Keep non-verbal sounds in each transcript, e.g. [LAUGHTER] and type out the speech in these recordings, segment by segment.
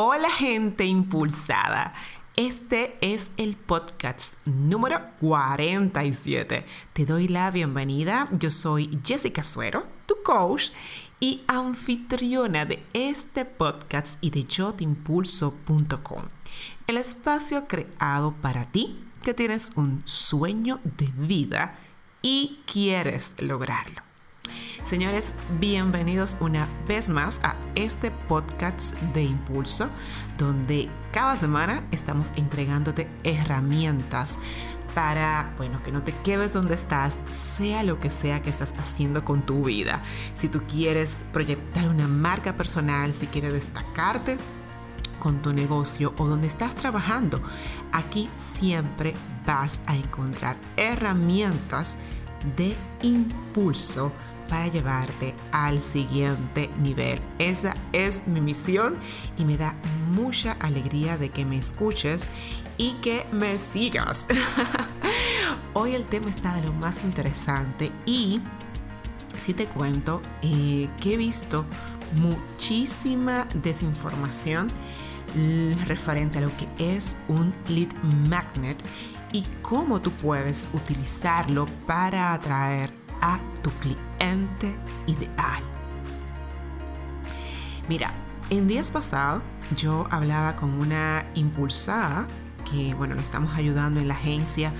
Hola gente impulsada. Este es el podcast número 47. Te doy la bienvenida. Yo soy Jessica Suero, tu coach y anfitriona de este podcast y de yotimpulso.com. El espacio creado para ti que tienes un sueño de vida y quieres lograrlo. Señores, bienvenidos una vez más a este podcast de impulso, donde cada semana estamos entregándote herramientas para, bueno, que no te quedes donde estás, sea lo que sea que estás haciendo con tu vida. Si tú quieres proyectar una marca personal, si quieres destacarte con tu negocio o donde estás trabajando, aquí siempre vas a encontrar herramientas de impulso para llevarte al siguiente nivel. Esa es mi misión y me da mucha alegría de que me escuches y que me sigas. [LAUGHS] Hoy el tema está de lo más interesante y si te cuento eh, que he visto muchísima desinformación referente a lo que es un lead magnet y cómo tú puedes utilizarlo para atraer a tu cliente ideal. Mira, en días pasados yo hablaba con una impulsada que, bueno, le estamos ayudando en la agencia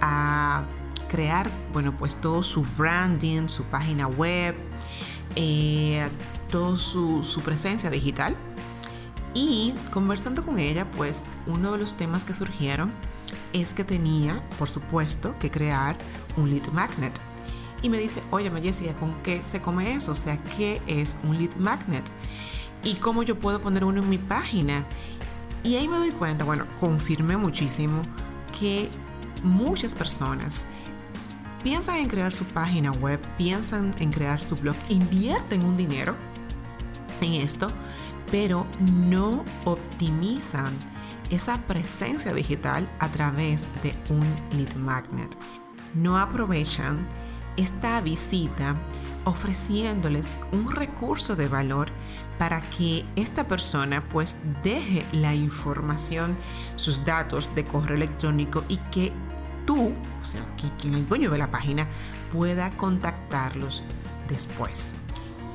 a crear, bueno, pues todo su branding, su página web, eh, toda su, su presencia digital. Y conversando con ella, pues uno de los temas que surgieron es que tenía, por supuesto, que crear un lead magnet y me dice, oye, Jessica, ¿con qué se come eso? O sea, ¿qué es un lead magnet? ¿Y cómo yo puedo poner uno en mi página? Y ahí me doy cuenta, bueno, confirmé muchísimo que muchas personas piensan en crear su página web, piensan en crear su blog, invierten un dinero en esto, pero no optimizan esa presencia digital a través de un lead magnet. No aprovechan esta visita ofreciéndoles un recurso de valor para que esta persona pues deje la información, sus datos de correo electrónico y que tú, o sea, que, el dueño de la página pueda contactarlos después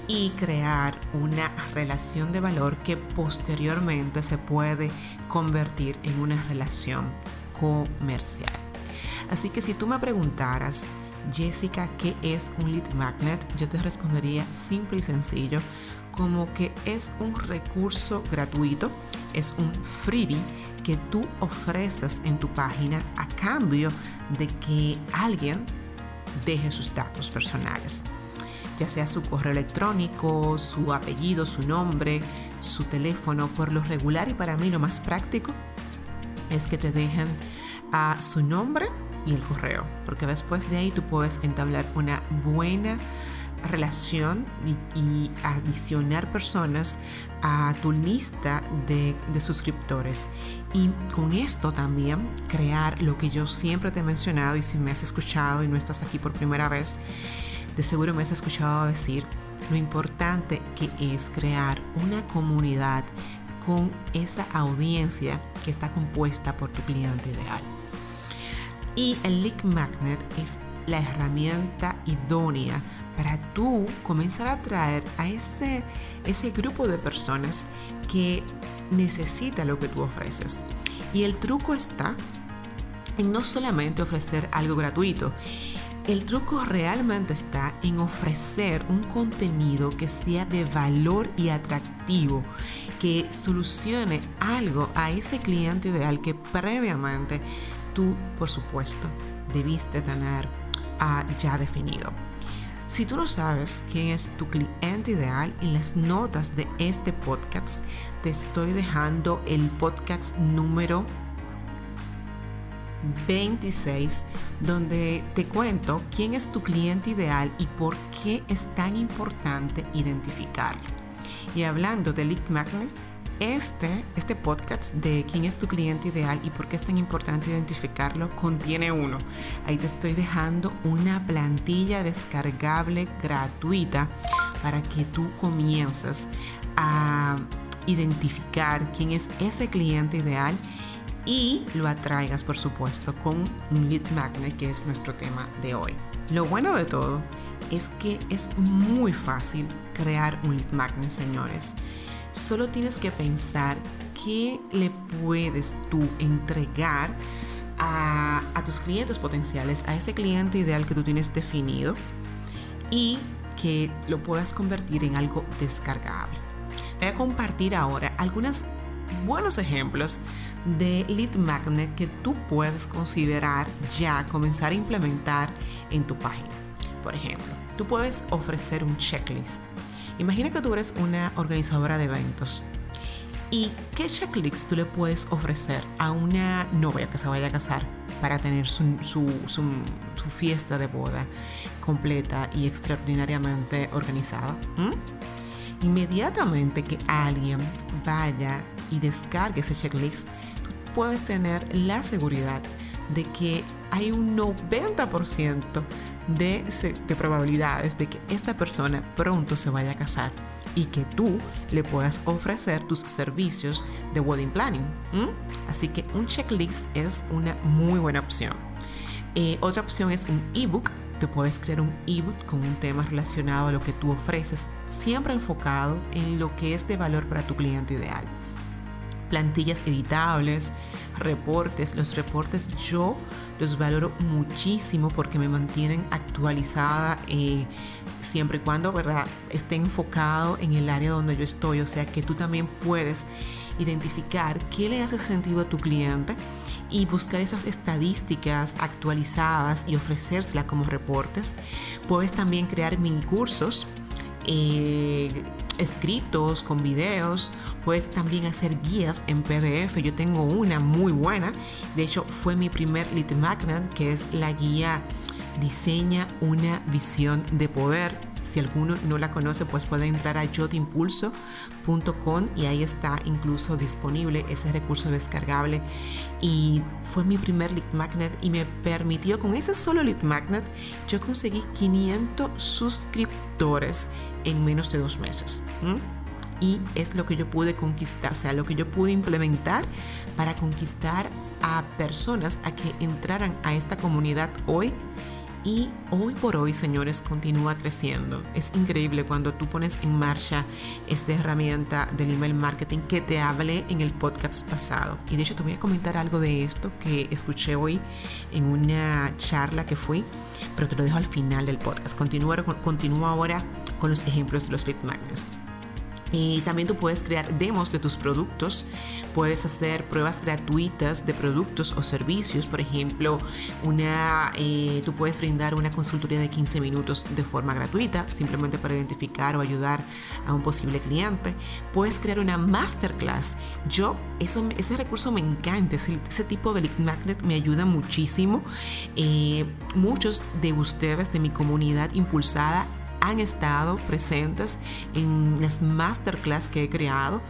y crear una relación de valor que posteriormente se puede convertir en una relación comercial. Así que si tú me preguntaras, Jessica, ¿qué es un lead magnet? Yo te respondería simple y sencillo como que es un recurso gratuito, es un freebie que tú ofreces en tu página a cambio de que alguien deje sus datos personales, ya sea su correo electrónico, su apellido, su nombre, su teléfono, por lo regular y para mí lo más práctico es que te dejen a su nombre y el correo, porque después de ahí tú puedes entablar una buena relación y, adicionar personas a tu lista de, de, suscriptores. Y con esto también crear lo que yo siempre te he mencionado y si me has escuchado y no estás aquí por primera vez, de seguro me has escuchado decir lo importante que es crear una comunidad con esa audiencia que está compuesta por tu cliente ideal. Y el Lead Magnet es la herramienta idónea para tú comenzar a atraer a ese, ese grupo de personas que necesita lo que tú ofreces. Y el truco está en no solamente ofrecer algo gratuito, el truco realmente está en ofrecer un contenido que sea de valor y atractivo, que solucione algo a ese cliente ideal que previamente tú, por supuesto, debiste tener ah, ya definido. Si tú no sabes quién es tu cliente ideal, en las notas de este podcast te estoy dejando el podcast número 26, donde te cuento quién es tu cliente ideal y por qué es tan importante identificarlo. Y hablando de Lead Magnet, este, este podcast de quién es tu cliente ideal y por qué es tan importante identificarlo contiene uno. Ahí te estoy dejando una plantilla descargable gratuita para que tú comiences a identificar quién es ese cliente ideal y lo atraigas, por supuesto, con un lead magnet, que es nuestro tema de hoy. Lo bueno de todo es que es muy fácil crear un lead magnet, señores. Solo tienes que pensar qué le puedes tú entregar a, tus clientes potenciales, a ese cliente ideal que tú tienes definido y que lo puedas convertir en algo descargable. Voy a compartir ahora algunos buenos ejemplos de lead magnet que tú puedes considerar ya comenzar a implementar en tu página. Por ejemplo, tú puedes ofrecer un checklist. Imagina que tú eres una organizadora de eventos. ¿Y qué checklist tú le puedes ofrecer a una novia que se vaya a casar para tener su, fiesta de boda completa y extraordinariamente organizada? ¿Mm? Inmediatamente que alguien vaya y descargue ese checklist, tú puedes tener la seguridad de que hay un 90% de, de, probabilidades de que esta persona pronto se vaya a casar y que tú le puedas ofrecer tus servicios de wedding planning. Así que un checklist es una muy buena opción. Eh, otra opción es un ebook. Te puedes crear un ebook con un tema relacionado a lo que tú ofreces, siempre enfocado en lo que es de valor para tu cliente ideal plantillas editables, reportes. Los reportes yo los valoro muchísimo porque me mantienen actualizada eh, siempre y cuando ¿verdad? esté enfocado en el área donde yo estoy. O sea que tú también puedes identificar qué le hace sentido a tu cliente y buscar esas estadísticas actualizadas y ofrecérselas como reportes. Puedes también crear mini cursos. Eh, escritos, con videos, puedes también hacer guías en PDF. Yo tengo una muy buena, de hecho fue mi primer lead magnet, que es la guía Diseña una visión de poder. Si alguno no la conoce, pues puede entrar a yotimpulso.com y ahí está incluso disponible ese recurso descargable. Y fue mi primer lead magnet y me permitió con ese solo lead magnet, yo conseguí 500 suscriptores en menos de dos meses. Y es lo que yo pude conquistar, o sea, lo que yo pude implementar para conquistar a personas a que entraran a esta comunidad hoy y hoy por hoy, señores, continúa creciendo. Es increíble cuando tú pones en marcha esta herramienta del email marketing que te hablé en el podcast pasado. Y de hecho te voy a comentar algo de esto que escuché hoy en una charla que fui, pero te lo dejo al final del podcast. Continúa, ahora con los ejemplos de los lead magnets. Y también tú puedes crear demos de tus productos, puedes hacer pruebas gratuitas de productos o servicios, por ejemplo, una, eh, tú puedes brindar una consultoría de 15 minutos de forma gratuita, simplemente para identificar o ayudar a un posible cliente. Puedes crear una masterclass. Yo, eso, ese recurso me encanta, ese, tipo de lead magnet me ayuda muchísimo. Eh, muchos de ustedes de mi comunidad impulsada han estado presentes en las masterclass que he creado.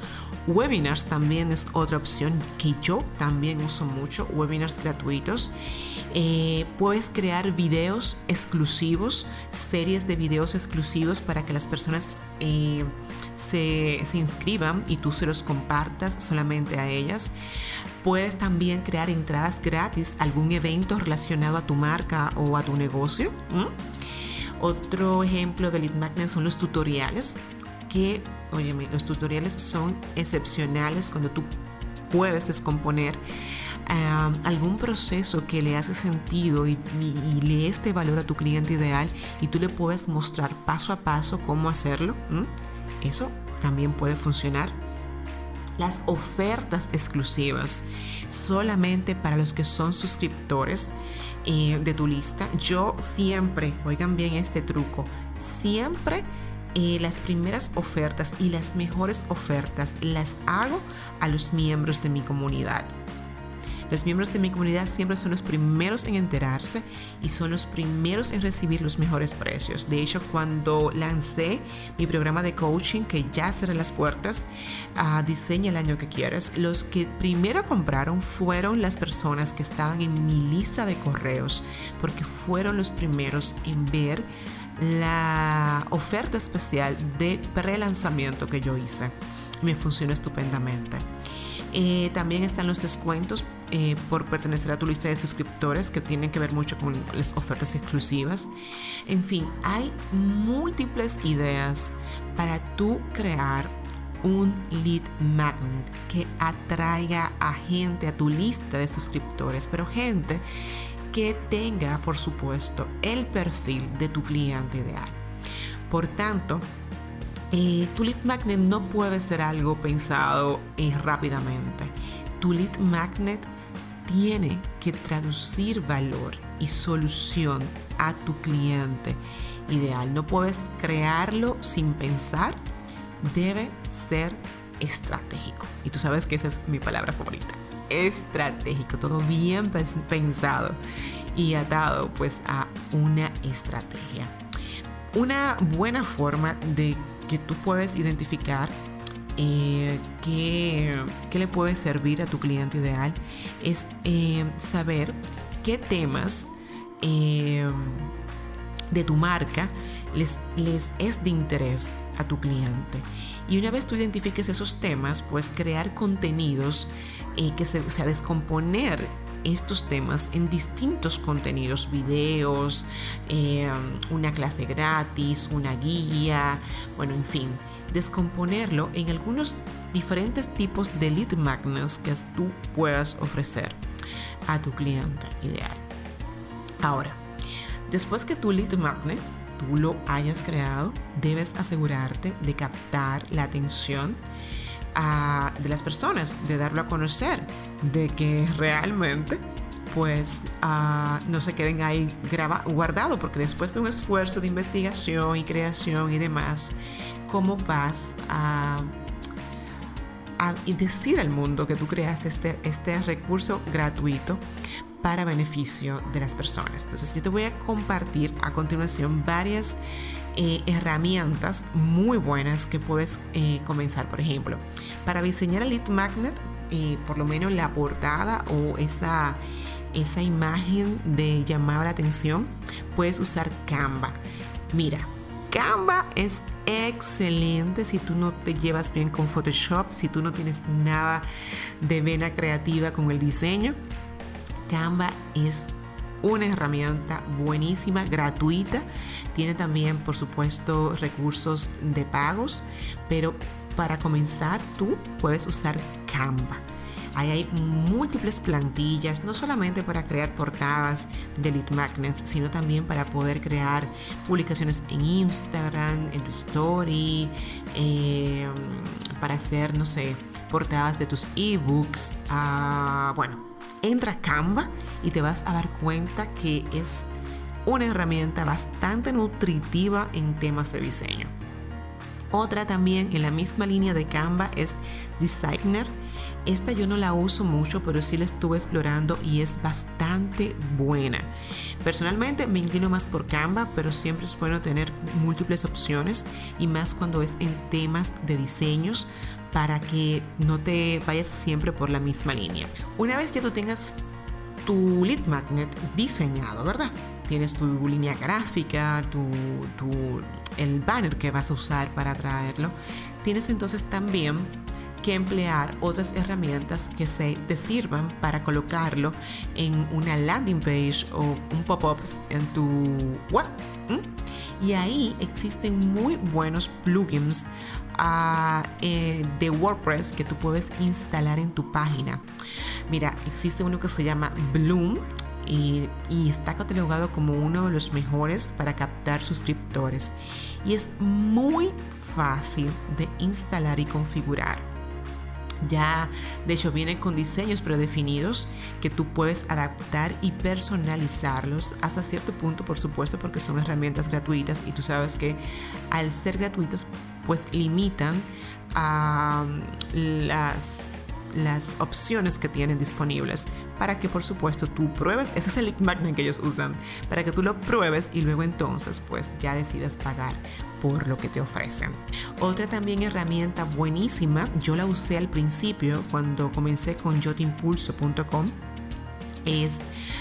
Webinars también es otra opción que yo también uso mucho, webinars gratuitos. Eh, puedes crear videos exclusivos, series de videos exclusivos para que las personas eh, se, se, inscriban y tú se los compartas solamente a ellas. Puedes también crear entradas gratis a algún evento relacionado a tu marca o a tu negocio. Otro ejemplo de lead magnet son los tutoriales, que, óyeme, los tutoriales son excepcionales cuando tú puedes descomponer algún proceso que le hace sentido y, le este valor a tu cliente ideal y tú le puedes mostrar paso a paso cómo hacerlo. Eso también puede funcionar las ofertas exclusivas solamente para los que son suscriptores eh, de tu lista. Yo siempre, oigan bien este truco, siempre eh, las primeras ofertas y las mejores ofertas las hago a los miembros de mi comunidad. Los miembros de mi comunidad siempre son los primeros en enterarse y son los primeros en recibir los mejores precios. De hecho, cuando lancé mi programa de coaching, que ya cerré las puertas, a Diseña el año que quieres, los que primero compraron fueron las personas que estaban en mi lista de correos, porque fueron los primeros en ver la oferta especial de pre-lanzamiento que yo hice. me funciona estupendamente. Eh, también están los descuentos eh, por pertenecer a tu lista de suscriptores que tienen que ver mucho con las ofertas exclusivas. En fin, hay múltiples ideas para tú crear un lead magnet que atraiga a gente a tu lista de suscriptores, pero gente que tenga, por supuesto, el perfil de tu cliente ideal. Por tanto, eh, tu lead magnet no puede ser algo pensado eh, rápidamente. Tu lead magnet tiene que traducir valor y solución a tu cliente ideal. No puedes crearlo sin pensar. Debe ser estratégico. Y tú sabes que esa es mi palabra favorita. Estratégico, todo bien pensado y atado pues a una estrategia. Una buena forma de que tú puedes identificar eh, qué, le puede servir a tu cliente ideal es eh, saber qué temas eh, de tu marca les, les es de interés a tu cliente. Y una vez tú identifiques esos temas, pues crear contenidos que se, descomponer estos temas en distintos contenidos, videos, una clase gratis, una guía, bueno, en fin, descomponerlo en algunos diferentes tipos de lead magnets que tú puedas ofrecer a tu cliente ideal. Ahora, después que tu lead magnet tú lo hayas creado, debes asegurarte de captar la atención ah, de las personas, de darlo a conocer, de que realmente pues ah, no se queden ahí guardados, porque después de un esfuerzo de investigación y creación y demás, cómo vas a, decir al mundo que tú creaste este, este recurso gratuito para beneficio de las personas. Entonces yo te voy a compartir a continuación varias eh, herramientas muy buenas que puedes eh, comenzar. Por ejemplo, para diseñar el lead magnet, por lo menos la portada o esa, esa imagen de llamar la atención, puedes usar Canva. Mira, Canva es excelente si tú no te llevas bien con Photoshop, si tú no tienes nada de vena creativa con el diseño. Canva es una herramienta buenísima, gratuita. Tiene también, por supuesto, recursos de pagos, pero para comenzar tú puedes usar Canva. Ahí hay múltiples plantillas, no solamente para crear portadas de lead magnets, sino también para poder crear publicaciones en Instagram, en tu story, em, para hacer, no sé, portadas de tus ebooks. Ah, bueno, entra a Canva y te vas a dar cuenta que es una herramienta bastante nutritiva en temas de diseño. Otra también en la misma línea de Canva es Designer esta yo no la uso mucho, pero sí la estuve explorando y es bastante buena. Personalmente me inclino más por Canva, pero siempre es bueno tener múltiples opciones y más cuando es en temas de diseños para que no te vayas siempre por la misma línea. Una vez que tú tengas tu lead magnet diseñado, ¿verdad? Tienes tu línea gráfica, tu, el banner que vas a usar para traerlo. Tienes entonces también que emplear otras herramientas que se te sirvan para colocarlo en una landing page o un pop-up en tu web. Y ahí existen muy buenos plugins ah, eh, de WordPress que tú puedes instalar en tu página. Mira, existe uno que se llama Bloom y, y, está catalogado como uno de los mejores para captar suscriptores. Y es muy fácil de instalar y configurar. Ya, de hecho, vienen con diseños predefinidos que tú puedes adaptar y personalizarlos hasta cierto punto, por supuesto, porque son herramientas gratuitas y tú sabes que al ser gratuitos, pues limitan a las las opciones que tienen disponibles para que por supuesto tú pruebes, ese es el magnet que ellos usan, para que tú lo pruebes y luego entonces pues ya decidas pagar por lo que te ofrecen. Otra también herramienta buenísima, yo la usé al principio cuando comencé con yotimpulso.com es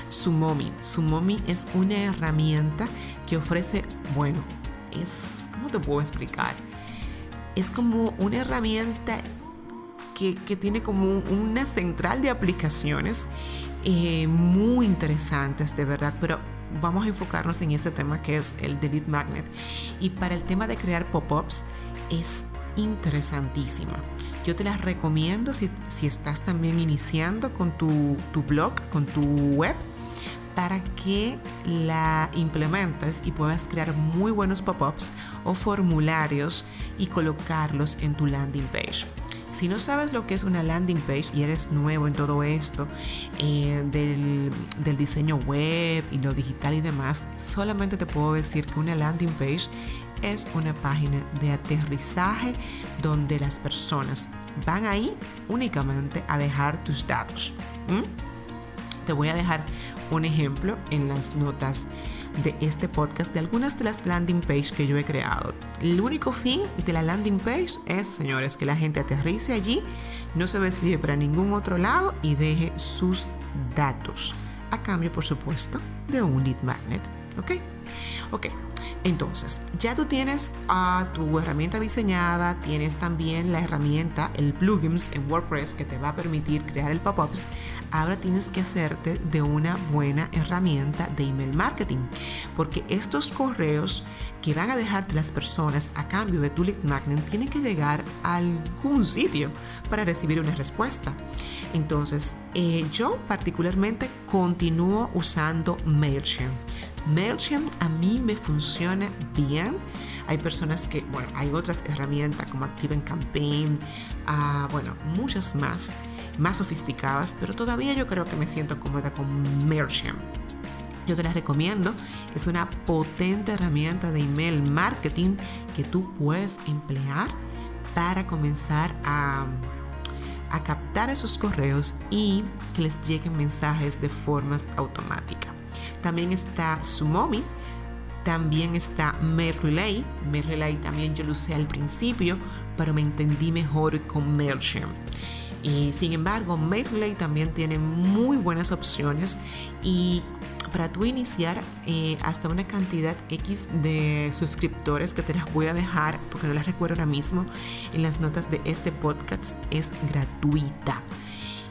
Sumomi. Sumomi es una herramienta que ofrece, bueno, es, ¿cómo te puedo explicar? Es como una herramienta que, tiene como una central de aplicaciones eh, muy interesantes, de verdad, pero vamos a enfocarnos en este tema que es el delete magnet. Y para el tema de crear pop-ups es interesantísima. Yo te las recomiendo si, estás también iniciando con tu, tu blog, con tu web para que la implementes y puedas crear muy buenos pop-ups o formularios y colocarlos en tu landing page. Si no sabes lo que es una landing page y eres nuevo en todo esto eh, del, del, diseño web y lo digital y demás, solamente te puedo decir que una landing page es una página de aterrizaje donde las personas van ahí únicamente a dejar tus datos. Te voy a dejar un ejemplo en las notas de este podcast de algunas de las landing page que yo he creado. El único fin de la landing page es, señores, que la gente aterrice allí, no se desvíe para ningún otro lado y deje sus datos. A cambio, por supuesto, de un lead magnet. ¿Ok? Ok, entonces, ya tú tienes a tu herramienta diseñada, tienes también la herramienta, el plugins en WordPress que te va a permitir crear el pop-ups. Ahora tienes que hacerte de una buena herramienta de email marketing, porque estos correos que van a dejarte las personas a cambio de tu lead magnet tienen que llegar a algún sitio para recibir una respuesta. Entonces, eh, yo particularmente continúo usando MailChimp. MailChimp a mí me funciona bien. Hay personas que, bueno, hay otras herramientas como Active Campaign, uh, bueno, muchas más, más sofisticadas, pero todavía yo creo que me siento cómoda con MailChimp. Yo te la recomiendo, es una potente herramienta de email marketing que tú puedes emplear para comenzar a, a captar esos correos y que les lleguen mensajes de formas automáticas. También está Sumomi, también está MailRelay. MailRelay también yo lo usé al principio, pero me entendí mejor con MailChimp. Y sin embargo, MailRelay también tiene muy buenas opciones y para tú iniciar eh, hasta una cantidad X de suscriptores que te las voy a dejar, porque no las recuerdo ahora mismo, en las notas de este podcast, es gratuita.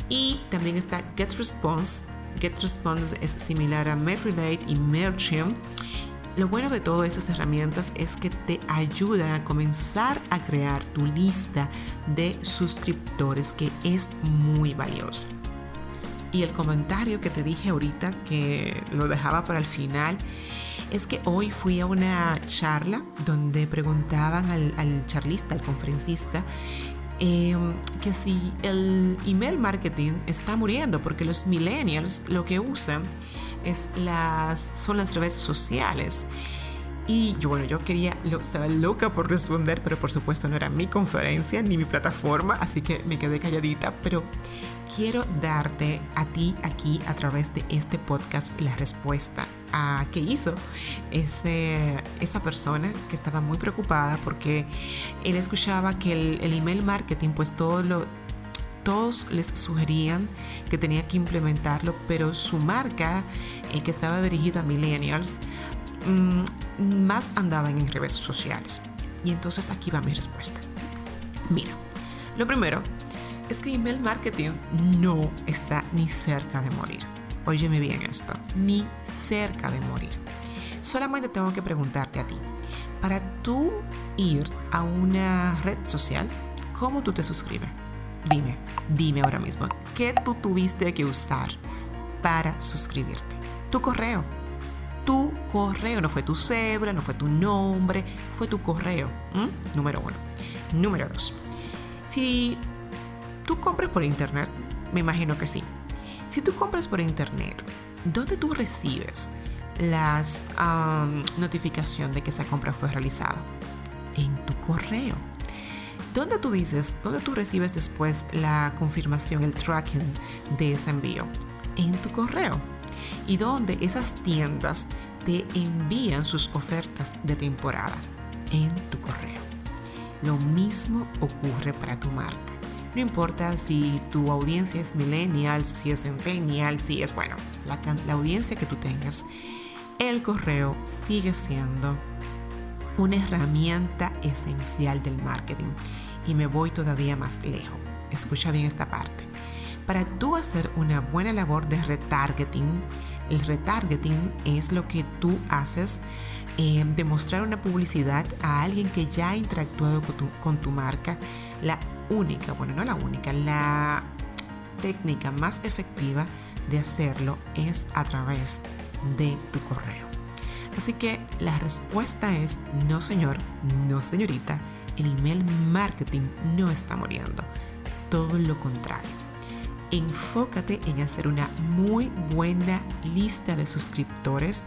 Y también está GetResponse, GetResponse es similar a MailRelate y MailChimp. Lo bueno de todas estas herramientas es que te ayudan a comenzar a crear tu lista de suscriptores que es muy valiosa. Y el comentario que te dije ahorita, que lo dejaba para el final, es que hoy fui a una charla donde preguntaban al charlista, al conferencista, Em, que si el email marketing está muriendo porque los millennials lo que usan es las, son las redes sociales. Y yo, bueno, yo quería, estaba loca por responder, pero por supuesto no era mi conferencia ni mi plataforma, así que me quedé calladita, pero quiero darte a ti aquí a través de este podcast la respuesta a qué hizo ese, esa persona que estaba muy preocupada porque él escuchaba que el, email marketing pues todo lo, todos les sugerían que tenía que implementarlo, pero su marca, eh, que estaba dirigida a millennials, mm, más andaban en redes sociales. Y entonces aquí va mi respuesta. Mira, lo primero es que email marketing no está ni cerca de morir. Óyeme bien esto, ni cerca de morir. Solamente tengo que preguntarte a ti, para tú ir a una red social, ¿cómo tú te suscribes? Dime, dime ahora mismo, ¿qué tú tuviste que usar para suscribirte? Tu correo. Tu correo, no fue tu cédula, no fue tu nombre, fue tu correo. Número uno. Número dos. Si ¿Tú compras por internet? Me imagino que sí. Si tú compras por internet, ¿dónde tú recibes las notificación de que esa compra fue realizada? En tu correo. ¿Dónde tú dices, dónde tú recibes después la confirmación, el tracking de ese envío? En tu correo. Y dónde esas tiendas te envían sus ofertas de temporada. En tu correo. Lo mismo ocurre para tu marca. No importa si tu audiencia es millennial, si es centennial, si es, bueno, la, audiencia que tú tengas, el correo sigue siendo una herramienta esencial del marketing. Y me voy todavía más lejos. Escucha bien esta parte. Para tú hacer una buena labor de retargeting, el retargeting es lo que tú haces eh, de mostrar una publicidad a alguien que ya ha interactuado con tu, con tu marca. La única, bueno, no la única, la técnica más efectiva de hacerlo es a través de tu correo. Así que la respuesta es no señor, no señorita, el email marketing no está muriendo. Todo lo contrario. Enfócate en hacer una muy buena lista de suscriptores,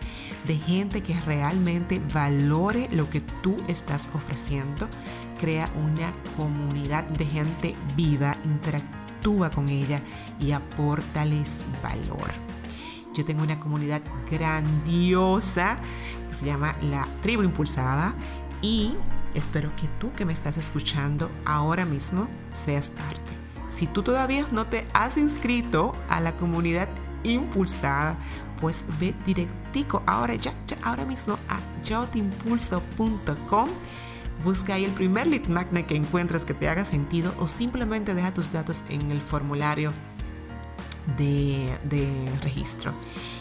de gente que realmente valore lo que tú estás ofreciendo. Crea una comunidad de gente viva, interactúa con ella y aportales valor. Yo tengo una comunidad grandiosa que se llama la Tribu Impulsada y espero que tú que me estás escuchando ahora mismo seas parte. Si tú todavía no te has inscrito a la comunidad impulsada, pues ve directico ahora ya, ahora mismo a yotimpulso.com. Busca ahí el primer lead magnet que encuentres que te haga sentido o simplemente deja tus datos en el formulario de, registro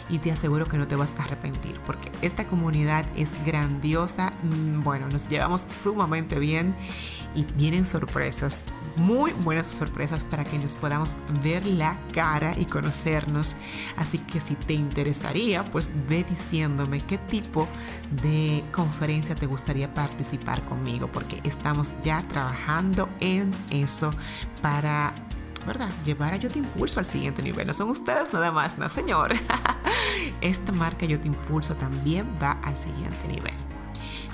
y te aseguro que no te vas a arrepentir porque esta comunidad es grandiosa, mm, bueno, nos llevamos sumamente bien y vienen sorpresas, muy buenas sorpresas para que nos podamos ver la cara y conocernos. Así que si te interesaría, pues ve diciéndome qué tipo de conferencia te gustaría participar conmigo porque estamos ya trabajando en eso para ¿verdad? Llevar a Yo Te Impulso al siguiente nivel. No son ustedes nada más, no señor. [LAUGHS] Esta marca Yo Te Impulso también va al siguiente nivel.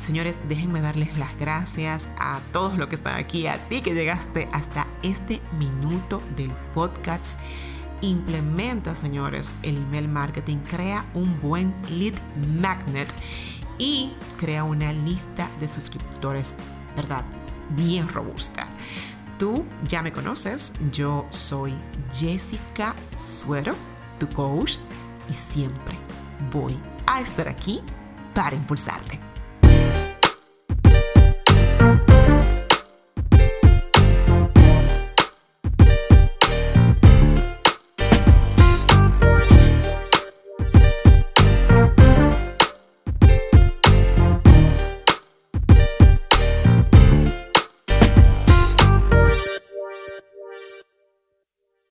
Señores, déjenme darles las gracias a todos los que están aquí, a ti que llegaste hasta este minuto del podcast. Implementa, señores, el email marketing, crea un buen lead magnet y crea una lista de suscriptores, ¿verdad? Bien robusta. Tú ya me conoces, yo soy Jessica Suero, tu coach, y siempre voy a estar aquí para impulsarte.